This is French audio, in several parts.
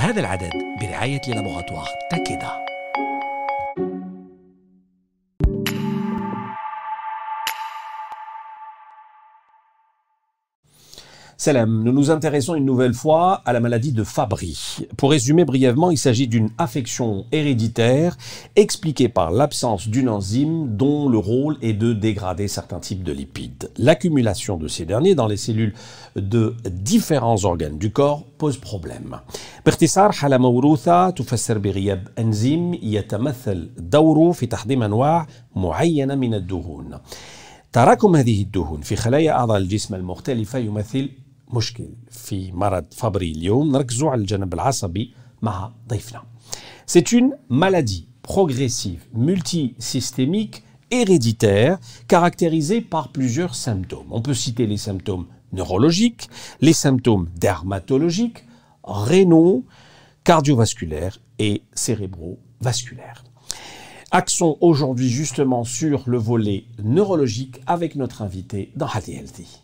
هذا العدد برعاية لابوغاتوار تأكيدا. Salam, nous nous intéressons une nouvelle fois à la maladie de Fabry. Pour résumer brièvement, il s'agit d'une affection héréditaire expliquée par l'absence d'une enzyme dont le rôle est de dégrader certains types de lipides. L'accumulation de ces derniers dans les cellules de différents organes du corps pose problème. باختصار حالة موروثة تفسر بغياب أنزيم يتمثل دوره في تحضيم أنواع معينة من الدهون. تراكم هذه الدهون في خلايا أعضاء الجسم المختلفة يمثل مشكل في مرض فبري اليوم نركزوا على الجانب العصبي مع ضيفنا C'est une maladie progressive multisystémique héréditaire caractérisée par plusieurs symptômes. On peut citer les symptômes neurologiques, les symptômes dermatologiques, rénaux, cardiovasculaires et cérébrovasculaires. Accent aujourd'hui justement sur le volet neurologique avec notre invité dans Hadi Healthy.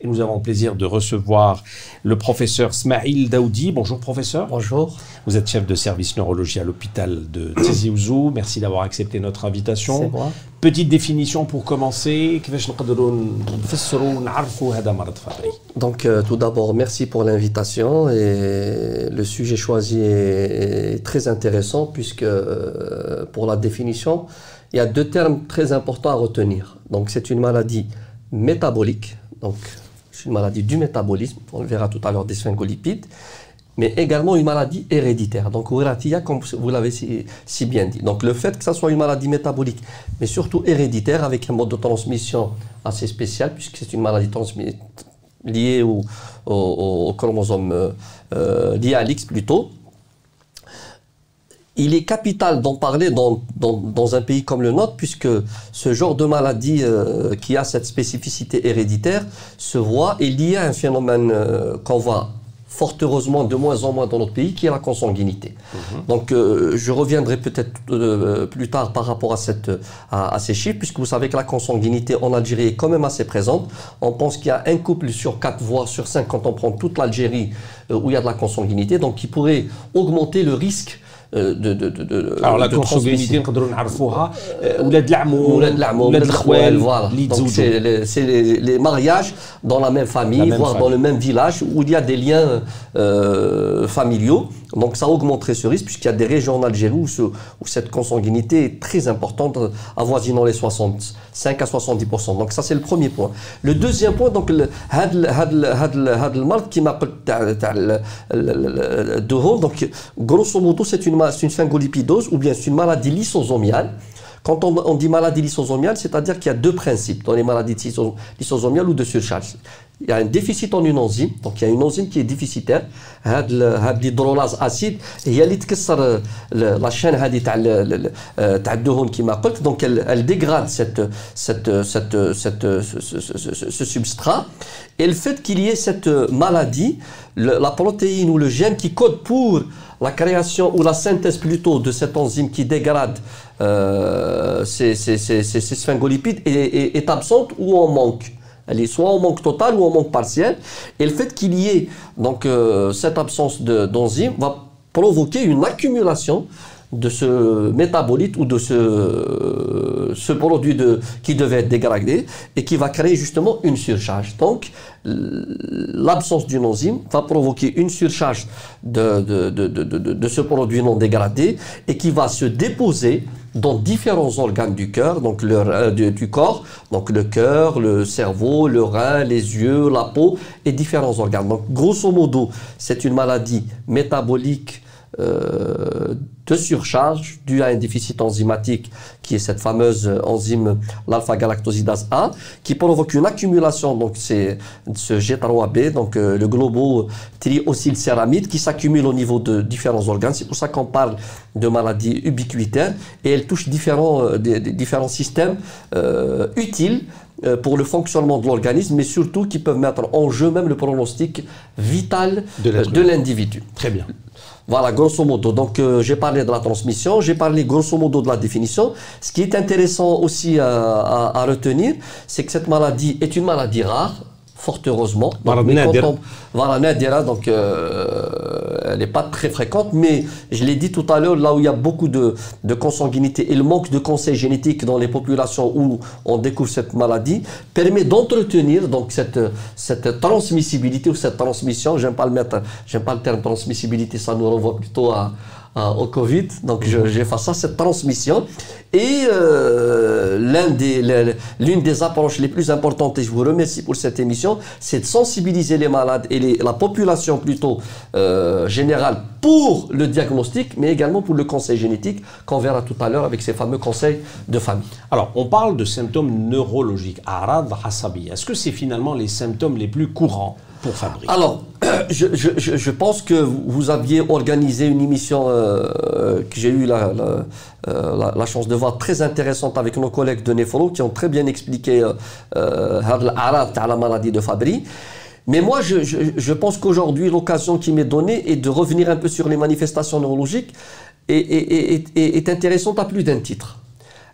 Et nous avons le plaisir de recevoir le professeur Smail Daoudi. Bonjour professeur. Bonjour. Vous êtes chef de service neurologie à l'hôpital de Tizi Ouzou. Merci d'avoir accepté notre invitation. Moi. Petite définition pour commencer. Donc euh, tout d'abord, merci pour l'invitation et le sujet choisi est très intéressant puisque euh, pour la définition, il y a deux termes très importants à retenir. Donc c'est une maladie métabolique, donc c'est une maladie du métabolisme, on le verra tout à l'heure des sphingolipides, mais également une maladie héréditaire. Donc, comme vous l'avez si, bien dit. Donc, le fait que ça soit une maladie métabolique, mais surtout héréditaire, avec un mode de transmission assez spécial, puisque c'est une maladie liée au, chromosome, euh, euh, à l'X plutôt, il est capital d'en parler dans, dans, un pays comme le nôtre, puisque ce genre de maladie euh, qui a cette spécificité héréditaire se voit et lié à un phénomène euh, qu'on voit fort heureusement de moins en moins dans notre pays, qui est la consanguinité. Mhm. Donc euh, je reviendrai peut-être plus tard par rapport à, cette, à, à, ces chiffres, puisque vous savez que la consanguinité en Algérie est quand même assez présente. On pense qu'il y a un couple sur quatre, voire sur cinq, quand on prend toute l'Algérie où il y a de la consanguinité, donc qui pourrait augmenter le risque de, de, de, Alors la consanguinité, نقدروا نعرفوها ولاد العمو ولاد العمو ولاد الخوال voilà. Donc c'est les, les, mariages dans la même famille, la voire dans le même village où il y a des liens euh, familiaux. Donc ça augmenterait ce risque puisqu'il y a des régions en Algérie où, ce, où, cette consanguinité est très importante, avoisinant les 65 à 70%. Donc ça c'est le premier point. Le deuxième point, donc le qui m'a donc grosso modo c'est une, une syngolipidose ou bien c'est une maladie lysosomiale. Quand on, dit maladie lysosomiale, c'est-à-dire qu'il y a deux principes dans les maladies lysosomiales ou de surcharge il y a un déficit en une enzyme donc il y a une enzyme qui est déficitaire هاد l'hydrolase acide هي اللي تكسر la chaîne هذه تاع تاع الدهون كما قلت donc elle, elle dégrade cette cette cette cette ce, ce substrat et le fait qu'il y ait cette maladie le, la protéine ou le gène qui code pour la création ou la synthèse plutôt de cette enzyme qui dégrade euh, ces, sphingolipides est, est, absente ou en manque elle est soit en manque total ou en manque partiel. Et le fait qu'il y ait donc euh, cette absence d'enzyme va provoquer une accumulation de ce métabolite ou de ce, ce produit de, qui devait être dégradé et qui va créer justement une surcharge. Donc, l'absence d'une enzyme va provoquer une surcharge de, de, de, de, ce produit non dégradé et qui va se déposer dans différents organes du cœur, donc le, euh, du, corps, donc le cœur, le cerveau, le rein, les yeux, la peau et différents organes. Donc, grosso modo, c'est une maladie métabolique euh, de surcharge due à un déficit enzymatique qui est cette fameuse enzyme l'alpha-galactosidase A qui provoque une accumulation donc c'est ce G3B donc euh, le globo triosylcéramide qui s'accumule au niveau de différents organes c'est pour ça qu'on parle de maladie ubiquitaire et elle touche différents euh, des, différents systèmes utiles pour le fonctionnement de l'organisme, mais surtout qui peuvent mettre en jeu même le pronostic vital de l'individu. Très bien. Voilà, grosso modo. Donc, euh, j'ai parlé de la transmission, j'ai parlé grosso modo de la définition. Ce qui est intéressant aussi à, retenir, c'est que cette maladie est une maladie rare, fort heureusement. On- voilà, nadira, donc euh, elle n'est pas très fréquente, mais je l'ai dit tout à l'heure, là où il y a beaucoup de, de consanguinité et le manque de conseils génétiques dans les populations où on découvre cette maladie permet d'entretenir donc cette, cette transmissibilité ou cette transmission. J'aime pas le mettre, j'aime pas le terme transmissibilité, ça nous renvoie plutôt à- au Covid. Donc je- j'efface ça, cette transmission. Et euh, des- l'une des approches les plus importantes, et je vous remercie pour cette émission, c'est de sensibiliser les malades et les- la population plutôt euh, générale pour le diagnostic, mais également pour le conseil génétique qu'on verra tout à l'heure avec ces fameux conseils de famille. Alors, on parle de symptômes neurologiques, arad hasabi. Est-ce que c'est finalement les symptômes les plus courants pour Alors, je, pense que vous aviez organisé une émission euh, euh, que j'ai eu euh, la, chance de voir très intéressante avec nos collègues de Nefolo qui ont très bien expliqué la maladie de Fabri. Mais moi, je, pense qu'aujourd'hui, l'occasion qui m'est donnée est de revenir un peu sur les manifestations neurologiques et, est intéressante à plus d'un titre.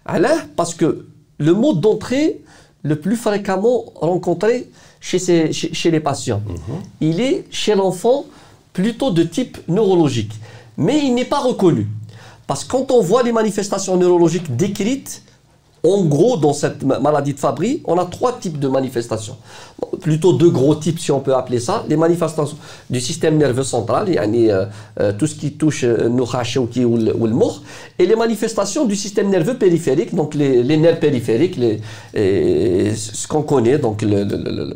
Alain, parce que le mot d'entrée le plus fréquemment rencontré, chez, ces- chez, chez les patients, il est chez l'enfant plutôt de type neurologique. Mais il n'est pas reconnu. Parce que quand on voit les manifestations neurologiques décrites, en gros, dans cette maladie de Fabry, on a trois types de manifestations. Plutôt deux gros types, si on peut appeler ça. Les manifestations du système nerveux central, yani, euh, euh, tout ce qui touche euh, nos Noukhachouki ou le mour, et les manifestations du système nerveux périphérique, donc les, les nerfs périphériques, ce qu'on connaît, donc le, le, le,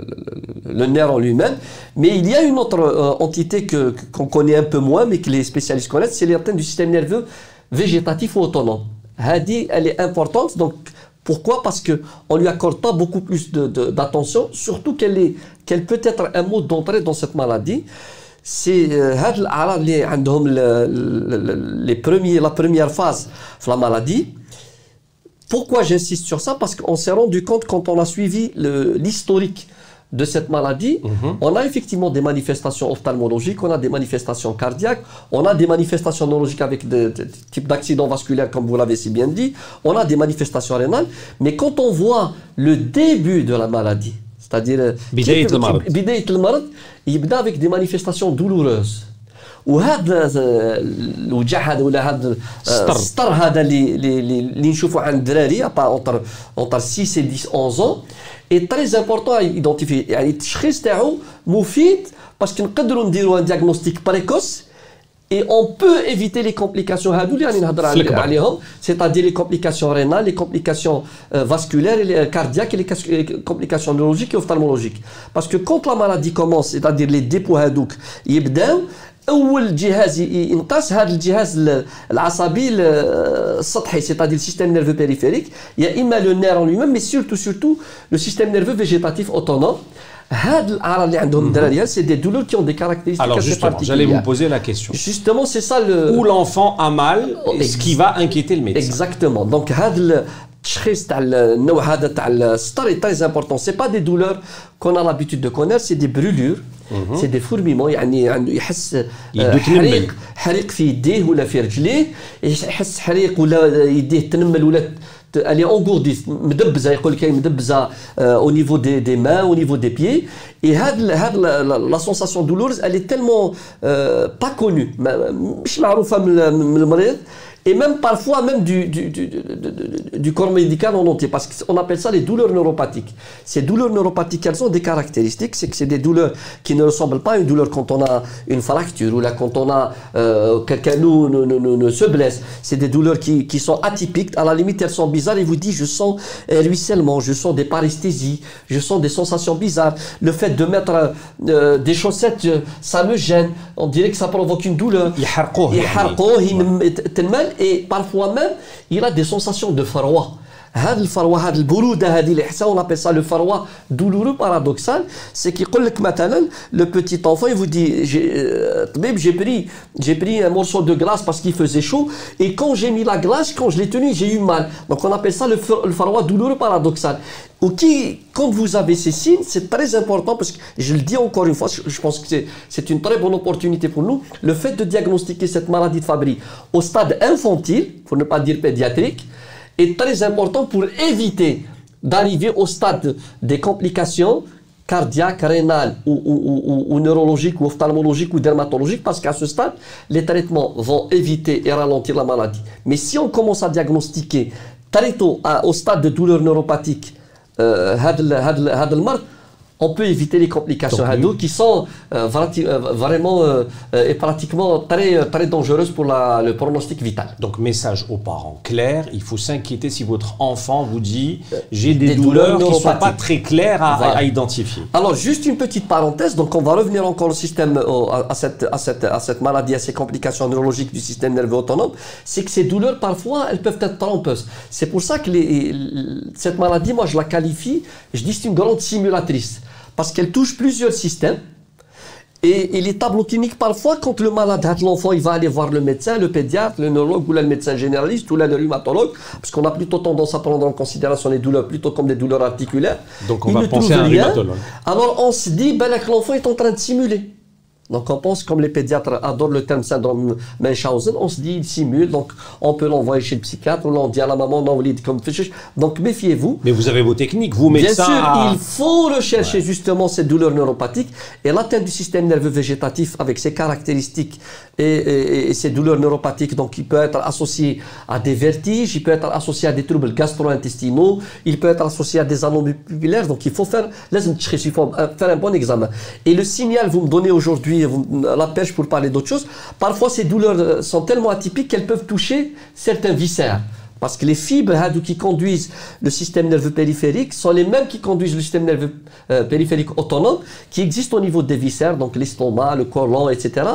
le nerf en lui-même. Mais il y a une autre euh, entité qu'on connaît un peu moins, mais que les spécialistes connaissent, c'est l'atteinte du système nerveux végétatif ou autonome. Hadi, elle est importante. Donc, pourquoi? Parce qu'on ne lui accorde pas beaucoup plus d'attention, surtout qu'elle qu peut être un mot d'entrée dans cette maladie. C'est euh, les premiers, la première phase de la maladie. Pourquoi j'insiste sur ça? Parce qu'on s'est rendu compte quand on a suivi l'historique de cette maladie, on a effectivement des manifestations ophtalmologiques, on a des manifestations cardiaques, on a des manifestations neurologiques avec des, types d'accidents vasculaires, comme vous l'avez si bien dit, on a des manifestations rénales, mais quand on voit le début de la maladie, c'est-à-dire... Euh, il avec des manifestations douloureuses. وهذا الوجع هذا ولا هذا السطر. السطر هذا اللي اللي اللي اللي نشوفوا عند الدراري entre entre 6 et 10 11 ans est très important à identifier يعني التشخيص تاعو مفيد باسكو نقدروا نديروا un diagnostic précoce et on peut éviter les complications هادو اللي راني نهضر علي- الكبر. عليهم c'est-à-dire les complications rénales les complications euh, vasculaires et les cardiaques et les cas- les complications neurologiques et ophtalmologiques parce que quand la maladie commence c'est-à-dire les dépôts هادوك يبداو اول جهاز ي- ينقص هذا الجهاز ال- العصبي ال- السطحي c'est-à-dire le système nerveux périphérique il y a immer le nerf en lui-même mais surtout surtout le système nerveux végétatif autonome هاد الاعراض اللي عندهم الدراري c'est des douleurs qui ont des caractéristiques Alors assez justement, j'allais vous particulières poser la question. justement c'est ça le Où l'enfant a mal, et ce qui va inquiéter le médecin. Exactement. Donc, هذا التشخيص تاع النوع هذا تاع السطر est très important. C'est pas des douleurs qu'on a l'habitude de connaître, c'est des brûlures, c'est des fourmillements يعني عنده يحس آه، يدو تنمل. حريق حريق في يديه ولا في رجليه يحس حريق ولا يديه تنمل ولا ت- elle est engourdie مدبزه يقول لك هي مدبزه au niveau des, des mains au niveau des pieds et هاد ال- هاد ال- la, la sensation douloureuse elle est tellement euh, pas connue ما- مش معروفه من ال- من المريض et même parfois même du, du, du, du corps médical en entier, parce qu'on appelle ça les douleurs neuropathiques. Ces douleurs neuropathiques, elles ont des caractéristiques, c'est que c'est des douleurs qui ne ressemblent pas à une douleur quand on a une fracture ou là quand on a euh, quelqu'un nous, nous, se blesse. C'est des douleurs qui, qui, sont atypiques, à la limite elles sont bizarres, et vous dit je sens un ruissellement, je sens des paresthésies, je sens des sensations bizarres. Le fait de mettre euh, euh, des chaussettes, ça me gêne, on dirait que ça provoque une douleur. Il et parfois même, il a des sensations de froid. هذا الفروه هذه البروده هذه اللي حسها on appelle ça le froid douloureux paradoxal c'est كيقول لك مثلا le petit enfant il vous dit j'ai euh, طبيب j'ai pris j'ai pris un morceau de glace parce qu'il faisait chaud et quand j'ai mis la glace quand je l'ai tenu j'ai eu mal donc on appelle ça le, fr- le froid douloureux paradoxal ou qui, quand vous avez ces signes, c'est très important parce que je le dis encore une fois, je je pense que c'est- c'est une très bonne opportunité pour nous. Le fait de diagnostiquer cette maladie de Fabry au stade infantile, pour ne pas dire pédiatrique, est très important pour éviter d'arriver au stade des complications cardiaque, rénal ou, neurologique ou ophtalmologique ou dermatologique parce qu'à ce stade, les traitements vont éviter et ralentir la maladie. Mais si on commence à diagnostiquer très tôt au stade de douleur neuropathique, euh, on peut éviter les complications Donc, qui sont euh, euh, vraiment euh, et pratiquement très, très dangereuses pour le pronostic vital. Donc message aux parents clair, il faut s'inquiéter si votre enfant vous dit j'ai des, douleurs, qui ne sont pas très claires à, identifier. Alors juste une petite parenthèse, donc on va revenir encore au système, à, cette, à, cette, à cette maladie, à ces complications neurologiques du système nerveux autonome, c'est que ces douleurs parfois elles peuvent être trompeuses. C'est pour ça que les, cette maladie, moi je la qualifie, je dis c'est une grande simulatrice parce qu'elle touche plusieurs systèmes. Et, les tableaux cliniques, parfois, quand le malade, l'enfant, il va aller voir le médecin, le pédiatre, le neurologue ou le médecin généraliste ou le rhumatologue, parce qu'on a plutôt tendance à prendre en considération les douleurs plutôt comme des douleurs articulaires. Donc on va penser à un rhumatologue. Alors on se dit, ben, que l'enfant est en train de simuler. Donc on pense, comme les pédiatres adorent le terme syndrome Munchausen, on se dit il simule, donc on peut l'envoyer chez le psychiatre, ou on dit à la maman non, vous comme Donc méfiez-vous. Mais vous avez vos techniques, vous médecins. Bien sûr, il faut rechercher justement ces douleurs neuropathiques et l'atteinte du système nerveux végétatif avec ses caractéristiques et, ces douleurs neuropathiques, donc il peut être associé à des vertiges, il peut être associé à des troubles gastro-intestinaux, il peut être associé à des anomalies pupillaires, donc il faut faire, faut faire un bon examen. Et le signal, vous me donnez aujourd'hui la pêche pour parler d'autre chose, parfois ces douleurs euh, sont tellement atypiques qu'elles peuvent toucher certains viscères. Parce que les fibres qui conduisent le système nerveux périphérique sont les mêmes qui conduisent le système nerveux euh, périphérique autonome, qui existent au niveau des viscères, donc l'estomac, le colon, etc.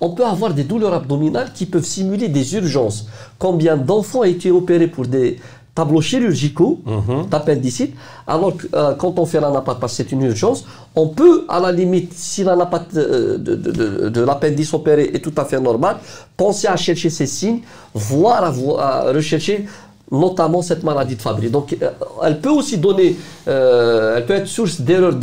On peut avoir des douleurs abdominales qui peuvent simuler des urgences. Combien d'enfants ont été opérés pour des tableaux chirurgicaux mhm. d'appendicite, alors que euh, quand on fait que c'est une urgence, on peut, à la limite, si l'anapathe de, de, de, de l'appendice opéré est tout à fait normal, penser à chercher ces signes, voire à rechercher notamment cette maladie de Fabry. Donc, euh, elle peut aussi donner, euh, elle peut être source d'erreur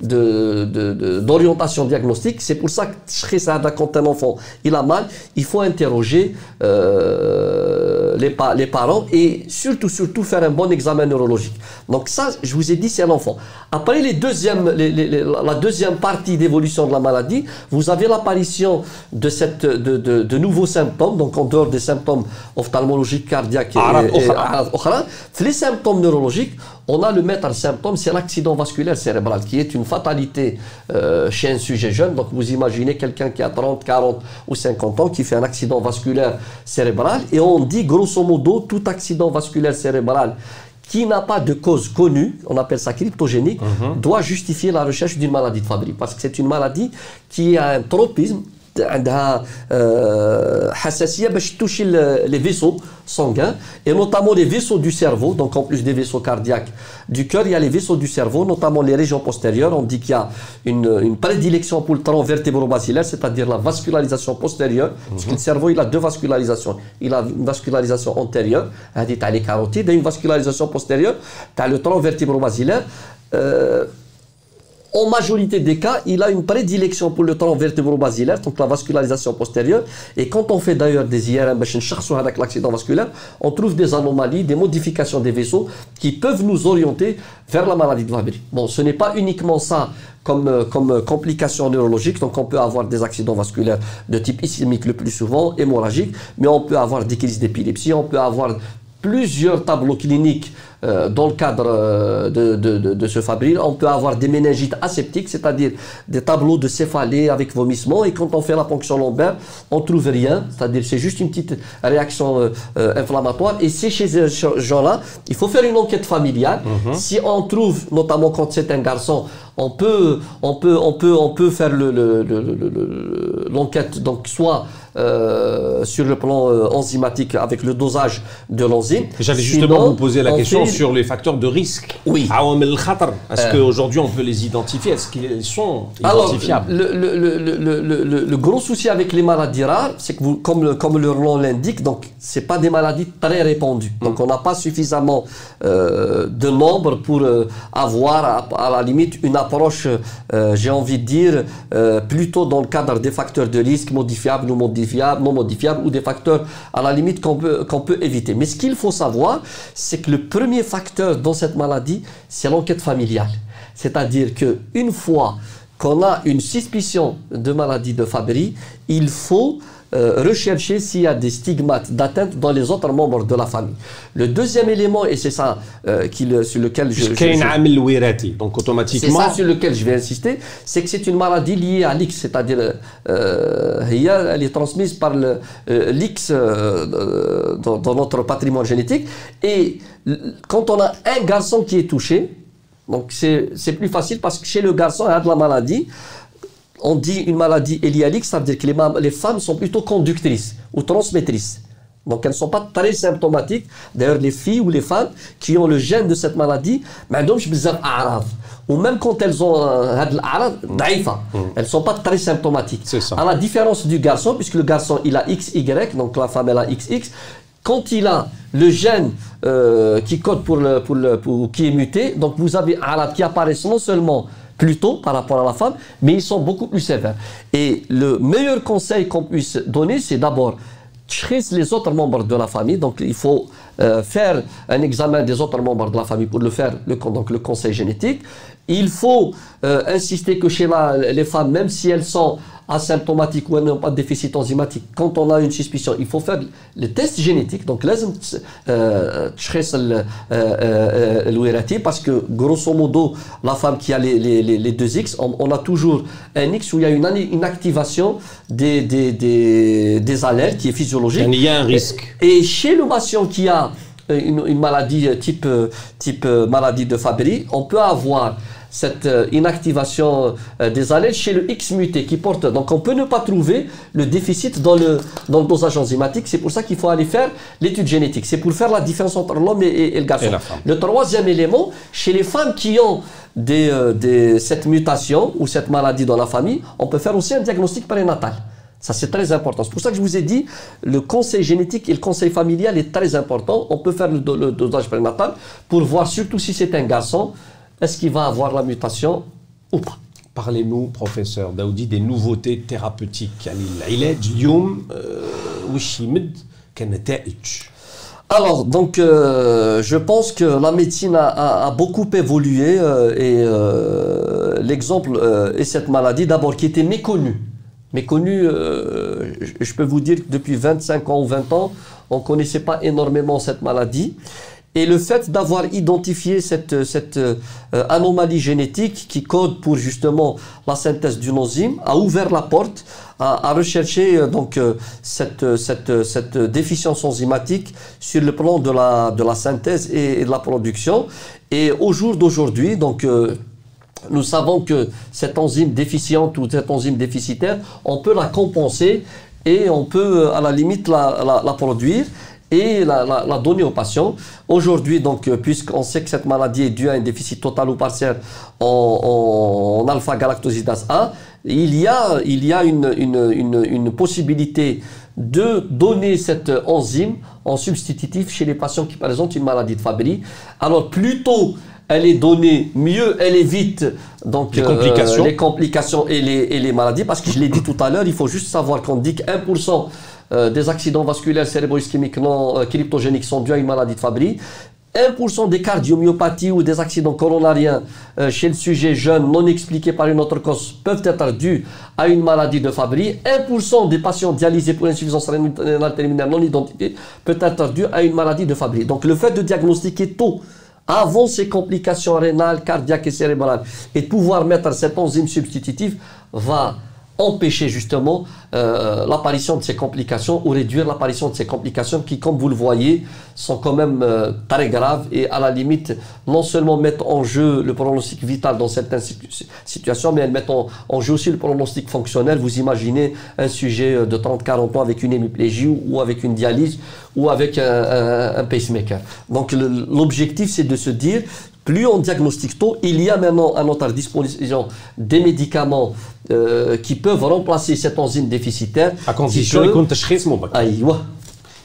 d'orientation de, de, diagnostique. C'est pour ça que quand un enfant il a mal, il faut interroger euh, les, les, parents et surtout, surtout faire un bon examen neurologique. Donc ça, je vous ai dit, c'est l'enfant. Après les deuxièmes, la deuxième partie d'évolution de la maladie, vous avez l'apparition de, cette, de, nouveaux symptômes, donc en dehors des symptômes ophtalmologiques, cardiaques et, les symptômes neurologiques, on a le maître symptôme, c'est l'accident vasculaire cérébral, qui est une fatalité euh, chez un sujet jeune. Donc vous imaginez quelqu'un qui a 30, 40 ou 50 ans qui fait un accident vasculaire cérébral, et on dit grosso modo tout accident vasculaire cérébral qui n'a pas de cause connue, on appelle ça cryptogénique, mhm. doit justifier la recherche d'une maladie de Fabry. Parce que c'est une maladie qui a un tropisme عندها حساسيه باش toucher les vaisseaux sanguins et notamment les vaisseaux du cerveau donc en plus des vaisseaux cardiaques du cœur il y a les vaisseaux du cerveau notamment les régions postérieures on dit qu'il y a une, une prédilection pour le tronc vertébro-basilaire c'est-à-dire la vascularisation postérieure parce que le cerveau il a deux vascularisations il a une vascularisation antérieure هذه تاع les carotides et une vascularisation postérieure تاع le tronc vertébro-basilaire euh, en majorité des cas, il a une prédilection pour le tronc vertébro-basilaire, donc la vascularisation postérieure. Et quand on fait d'ailleurs des IRM, avec l'accident vasculaire, on trouve des anomalies, des modifications des vaisseaux qui peuvent nous orienter vers la maladie de Fabry. Bon, ce n'est pas uniquement ça comme, euh, comme complication neurologique, donc on peut avoir des accidents vasculaires de type ischémique le plus souvent, hémorragique, mais on peut avoir des crises d'épilepsie, on peut avoir plusieurs tableaux cliniques euh, dans le cadre euh, de, de, de, ce fabrile. On peut avoir des méningites aseptiques, c'est-à-dire des tableaux de céphalée avec vomissement. Et quand on fait la ponction lombaire, on trouve rien, c'est-à-dire c'est juste une petite réaction euh, inflammatoire. Et c'est chez ces gens-là, il faut faire une enquête familiale. Mhm. Si on trouve, notamment quand c'est un garçon, on peut, on peut, on peut, on peut faire l'enquête, le, donc soit sur le plan enzymatique avec le dosage de l'enzyme. J'avais justement vous poser la question sur les facteurs de risque. Oui. Est-ce euh. qu'aujourd'hui on peut les identifier Est-ce qu'ils sont identifiables Alors, le, gros souci avec les maladies rares, c'est que vous, comme, comme leur nom l'indique, donc c'est pas des maladies très répandues. Mm. Donc on n'a pas suffisamment euh, de nombre pour euh, avoir à, la limite une approche, j'ai envie de dire, plutôt dans le cadre des facteurs de risque modifiables ou modifiables, non modifiables, ou des facteurs à la limite qu'on peut, qu'on peut éviter. Mais ce qu'il faut savoir, c'est que le premier facteur dans cette maladie, c'est l'enquête familiale. C'est-à-dire qu'une fois qu'on a une suspicion de maladie de Fabry, il faut euh, rechercher s'il y a des stigmates d'atteinte dans les autres membres de la famille. Le deuxième élément, et c'est ça euh, sur lequel je, je, donc automatiquement. C'est ça sur lequel je vais insister, c'est que c'est une maladie liée à l'X, c'est-à-dire euh, elle est transmise par l'X dans, dans, notre patrimoine génétique. Et quand on a un garçon qui est touché, donc c'est plus facile parce que chez le garçon, il y a de la maladie on dit une maladie élialique, ça veut dire que les, femmes sont plutôt conductrices ou transmettrices. Donc elles ne sont pas très symptomatiques. D'ailleurs, les filles ou les femmes qui ont le gène de cette maladie, ou même quand elles ont mm. elles ne sont pas très symptomatiques. À la différence du garçon, puisque le garçon il a XY, donc la femme elle a XX, quand il a le gène euh, qui code pour le, pour le pour, qui est muté, donc vous avez Arab qui apparaît non seulement plus tôt par rapport à la femme, mais ils sont beaucoup plus sévères. Et le meilleur conseil qu'on puisse donner, c'est d'abord les autres membres de la famille. Donc, il faut euh, faire un examen des autres membres de la famille pour le faire, le, donc le conseil génétique. Il faut euh, insister que chez les femmes, même si elles sont asymptomatiques ou elles n'ont pas de déficit enzymatique, quand on a une suspicion, il faut faire le test génétique. Donc, لازم الوراثي parce que grosso modo, la femme qui a les, les, les deux X, on, a toujours un X où il y a une, une activation des, des, des, des allertes qui est physiologique. Il y a un risque. Et, et chez le patient qui a une, une maladie type, type maladie de Fabry, on peut avoir cette euh, inactivation euh, des allèles chez le X muté qui porte. Donc on peut ne pas trouver le déficit dans le, dans le dosage enzymatique. C'est pour ça qu'il faut aller faire l'étude génétique. C'est pour faire la différence entre l'homme et, le garçon. le troisième élément, chez les femmes qui ont des, euh, des, cette mutation ou cette maladie dans la famille, on peut faire aussi un diagnostic prénatal. Ça, c'est très important. C'est pour ça que je vous ai dit, le conseil génétique et le conseil familial est très important. On peut faire le, le dosage prénatal pour voir, surtout si c'est un garçon, est-ce qu'il va avoir la mutation ou pas Parlez-nous, professeur Daoudi, des nouveautés thérapeutiques. alors, donc, euh, je pense que la médecine a, beaucoup évolué euh, et euh, l'exemple est cette maladie d'abord qui était méconnue. Méconnue, je peux vous dire que depuis 25 ans ou 20 ans, on ne connaissait pas énormément cette maladie. Et le fait d'avoir identifié cette, cette euh, anomalie génétique qui code pour justement la synthèse d'une enzyme a ouvert la porte à, rechercher euh, donc euh, cette, cette, cette, déficience enzymatique sur le plan de la, de la synthèse et, de la production. Et au jour d'aujourd'hui, donc nous savons que cette enzyme déficiente ou cette enzyme déficitaire, on peut la compenser et on peut à la limite la, produire et la, donner aux patients. Aujourd'hui, donc, euh, puisqu'on sait que cette maladie est due à un déficit total ou partiel en, alpha-galactosidase A, il y a, il y a une, une, une, possibilité de donner cette enzyme en substitutif chez les patients qui présentent une maladie de Fabry. Alors, plus tôt elle est donnée, mieux elle évite donc, les, complications. Euh, les complications et les, et les maladies, parce que je l'ai dit tout à l'heure, il faut juste savoir qu'on dit que 1% euh, des accidents vasculaires cérébro-ischémiques non euh, cryptogéniques sont dus à une maladie de Fabry. 1% des cardiomyopathies ou des accidents coronariens euh, chez le sujet jeune non expliqués par une autre cause peuvent être dus à une maladie de Fabry. 1% des patients dialysés pour insuffisance rénale terminale non identifiée peut être dû à une maladie de Fabry. Donc le fait de diagnostiquer tôt avant ces complications rénales, cardiaques et cérébrales et pouvoir mettre cette enzyme substitutive va empêcher justement euh, l'apparition de ces complications ou réduire l'apparition de ces complications qui, comme vous le voyez, sont quand même euh, très graves et à la limite non seulement mettent en jeu le pronostic vital dans certaines situations, mais elles mettent en, jeu aussi le pronostic fonctionnel. Vous imaginez un sujet euh, de 30-40 ans avec une hémiplégie ou, avec une dialyse ou avec un, un pacemaker. Donc l'objectif c'est de se dire plus on diagnostique tôt, il y a maintenant à notre disposition des médicaments euh, qui peuvent remplacer cette enzyme déficitaire. À condition que...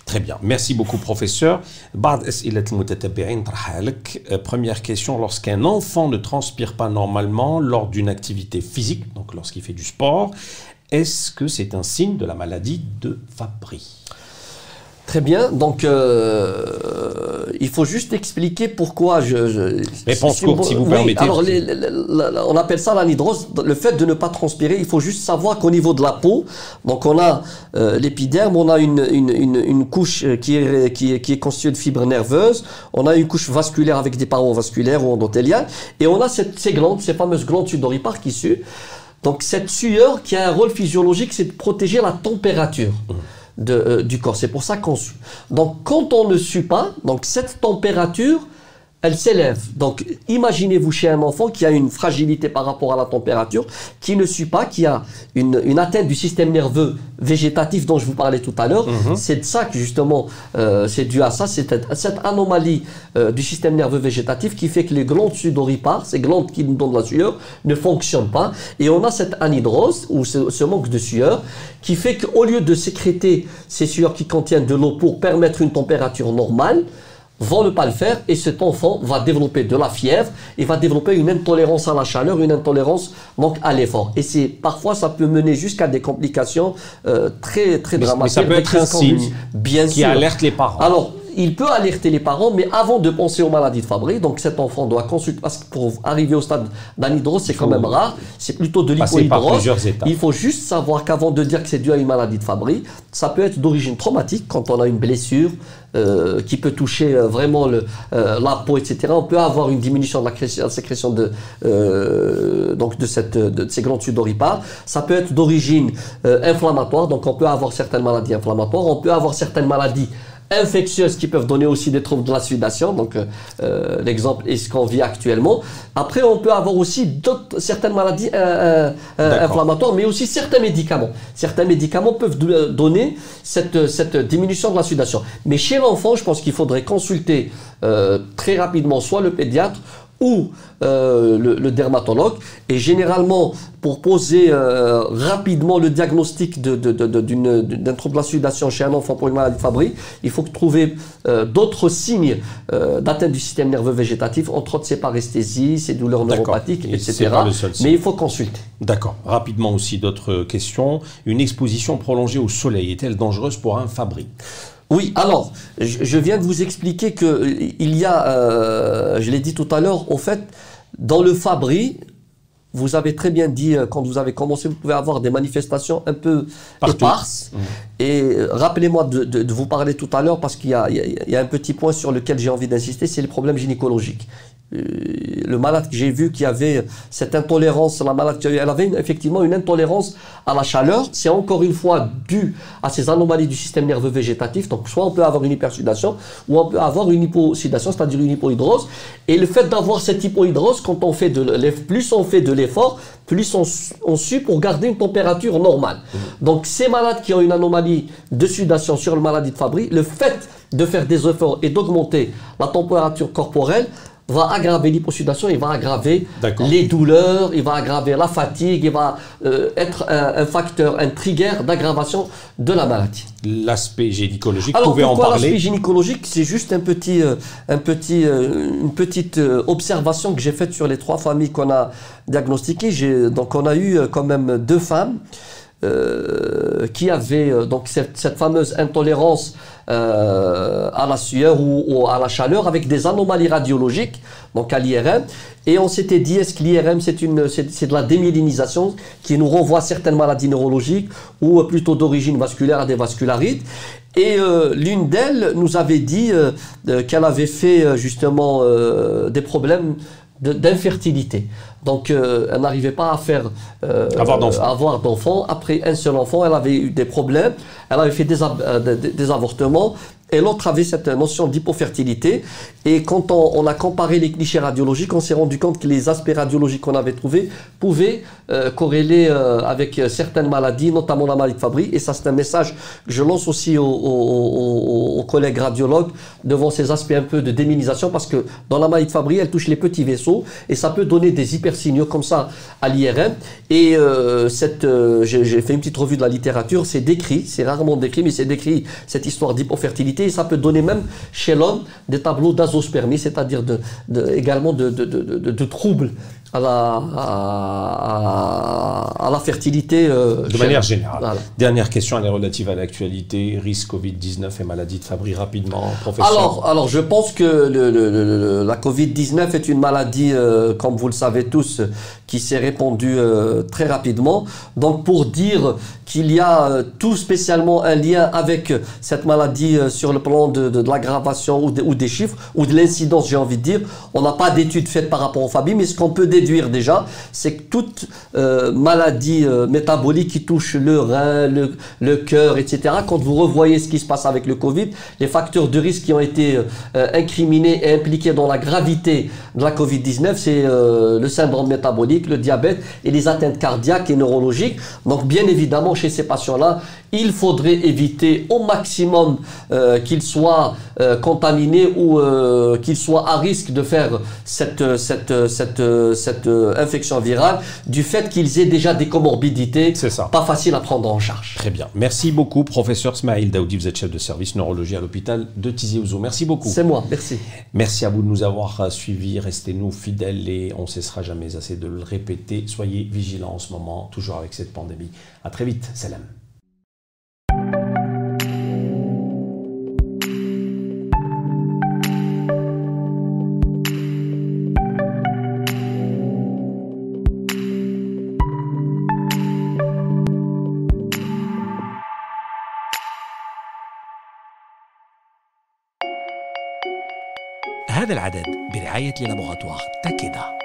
Très bien. Merci beaucoup, professeur. Euh, première question, lorsqu'un enfant ne transpire pas normalement lors d'une activité physique, donc lorsqu'il fait du sport, est-ce que c'est un signe de la maladie de Fabry? Très bien. Donc, euh, il faut juste expliquer pourquoi je. je Réponse courte, si vous permettez. Alors, on appelle ça l'anhydrose, le fait de ne pas transpirer. Il faut juste savoir qu'au niveau de la peau, donc on a euh, l'épiderme, on a une, une, une, couche qui est, qui, est, qui est constituée de fibres nerveuses, on a une couche vasculaire avec des parois vasculaires ou endothéliales, et on a cette, ces glandes, ces fameuses glandes sudoripares qui suent. Donc, cette sueur qui a un rôle physiologique, c'est de protéger la température. Mmh. Euh, du corps. C'est pour ça qu'on sue. Donc quand on ne sue pas, donc cette température elle s'élève. Donc, imaginez-vous chez un enfant qui a une fragilité par rapport à la température, qui ne suit pas, qui a une, une atteinte du système nerveux végétatif dont je vous parlais tout à l'heure. Mhm. C'est de ça que justement, euh, c'est dû à ça, c'est cette anomalie euh, du système nerveux végétatif qui fait que les glandes sudoripares, ces glandes qui nous donnent la sueur, ne fonctionnent pas. Et on a cette anhydrose, ou ce, ce manque de sueur, qui fait qu'au lieu de sécréter ces sueurs qui contiennent de l'eau pour permettre une température normale, vont ne pas le faire et cet enfant va développer de la fièvre et va développer une intolérance à la chaleur, une intolérance donc à l'effort. Et c'est parfois ça peut mener jusqu'à des complications euh, très très dramatiques. Mais ça peut être un signe bien qui alerte les parents. Alors il peut alerter les parents, mais avant de penser aux maladies de Fabry, donc cet enfant doit consulter, parce que pour arriver au stade d'anhydrose, c'est quand même rare, c'est plutôt de l'hypohydrose. Il faut juste savoir qu'avant de dire que c'est dû à une maladie de Fabry, ça peut être d'origine traumatique quand on a une blessure euh, qui peut toucher euh, vraiment le, euh, la peau, etc. On peut avoir une diminution de la, sécrétion de, donc de, cette, de, ces glandes sudoripares. Ça peut être d'origine inflammatoire, donc on peut avoir certaines maladies inflammatoires, on peut avoir certaines maladies infectieuses qui peuvent donner aussi des troubles de la sudation. Donc, euh, euh, l'exemple est ce qu'on vit actuellement. Après, on peut avoir aussi d'autres, certaines maladies euh, inflammatoires, mais aussi certains médicaments. Certains médicaments peuvent donner cette, cette diminution de la sudation. Mais chez l'enfant, je pense qu'il faudrait consulter très rapidement soit le pédiatre ou euh, le, dermatologue. Et généralement, pour poser euh, rapidement le diagnostic d'un de, de, trouble de la sudation chez un enfant pour une maladie de Fabry, il faut trouver euh, d'autres signes d'atteinte du système nerveux végétatif, entre autres, c'est paresthésie, c'est douleurs neuropathiques, etc. Mais il faut consulter. D'accord. Rapidement aussi, d'autres questions. Une exposition prolongée au soleil est-elle dangereuse pour un Fabry? Oui, alors, je viens de vous expliquer qu'il euh, y a, euh, je l'ai dit tout à l'heure, au fait, dans le Fabri, vous avez très bien dit, euh, quand vous avez commencé, vous pouvez avoir des manifestations un peu éparses. Mmh. Et rappelez-moi de, vous parler tout à l'heure, parce qu'il y, y, a un petit point sur lequel j'ai envie d'insister, c'est les problèmes gynécologiques. Euh, le malade que j'ai vu qui avait cette intolérance, la malade, elle avait effectivement une intolérance à la chaleur. C'est encore une fois dû à ces anomalies du système nerveux végétatif. Donc, soit on peut avoir une hypersudation, ou on peut avoir une hyposudation, c'est-à-dire une hypohydrose. Et le fait d'avoir cette hypohydrose, quand on fait de plus on fait de l'effort, plus on, on sue pour garder une température normale. Mmh. Donc, ces malades qui ont une anomalie de sudation sur le maladie de Fabry, le fait de faire des efforts et d'augmenter la température corporelle va aggraver l'hyposudation, il va aggraver les douleurs, il va aggraver la fatigue, il va euh, être un, facteur, un trigger d'aggravation de la maladie. L'aspect gynécologique, vous pouvez en parler? L'aspect gynécologique, c'est juste un petit, euh, un petit, euh, une petite observation que j'ai faite sur les trois familles qu'on a diagnostiquées. Donc on a eu quand même deux femmes qui avaient donc cette, fameuse intolérance euh, à la sueur ou, à la chaleur avec des anomalies radiologiques, donc à l'IRM. Et on s'était dit, est-ce que l'IRM, c'est, de la démyélinisation qui nous renvoie à certaines maladies neurologiques ou plutôt d'origine vasculaire à des vascularites? Et euh, l'une d'elles nous avait dit euh, qu'elle avait fait justement des problèmes d'infertilité. Donc, elle n'arrivait pas à faire avoir d'enfants. Après un seul enfant, elle avait eu des problèmes. Elle avait fait des, des avortements et l'autre avait cette notion d'hypofertilité. Et quand on, a comparé les clichés radiologiques, on s'est rendu compte que les aspects radiologiques qu'on avait trouvés pouvaient euh, corréler euh, avec certaines maladies, notamment la maladie de Fabry. Et ça, c'est un message que je lance aussi aux, collègues radiologues devant ces aspects un peu de déminisation, parce que dans la maladie de Fabry, elle touche les petits vaisseaux et ça peut donner des hypersignaux comme ça à l'IRM. Et euh, cette, j'ai fait une petite revue de la littérature, c'est décrit, c'est rarement décrit, mais c'est décrit cette histoire d'hypofertilité ça peut donner même chez l'homme des tableaux d'azospermie, c'est-à-dire également de, troubles à la, à, la fertilité. Euh, de manière générale. Dernière question, elle est relative à l'actualité. Risque Covid-19 et maladie de Fabry, rapidement, professeur. Alors, alors je pense que le, la Covid-19 est une maladie, euh, comme vous le savez tous, qui s'est répandue euh, très rapidement. Donc, pour dire qu'il y a tout spécialement un lien avec cette maladie sur le plan de, de, l'aggravation ou, ou, des chiffres, ou de l'incidence, j'ai envie de dire, on n'a pas d'études faites par rapport aux familles, mais ce qu'on peut déjà, c'est que toute euh, maladie euh, métabolique qui touche le rein, le, le cœur, etc., quand vous revoyez ce qui se passe avec le Covid, les facteurs de risque qui ont été euh, incriminés et impliqués dans la gravité de la Covid-19, c'est le syndrome métabolique, le diabète et les atteintes cardiaques et neurologiques. Donc bien évidemment, chez ces patients-là, il faudrait éviter au maximum qu'ils soient contaminés ou qu'ils soient à risque de faire cette, cette, cette, cette euh, infection virale du fait qu'ils aient déjà des comorbidités ça. pas faciles à prendre en charge. Très bien. Merci beaucoup, professeur Smaïl Daoudi. Vous êtes chef de service neurologie à l'hôpital de Tizi Ouzou. Merci beaucoup. C'est moi, merci. Merci à vous de nous avoir euh, suivis. Restez-nous fidèles et on ne cessera jamais assez de le répéter. Soyez vigilants en ce moment, toujours avec cette pandémie. À très vite. Salam. هذا العدد برعاية لابوغاتوار تاكيدا.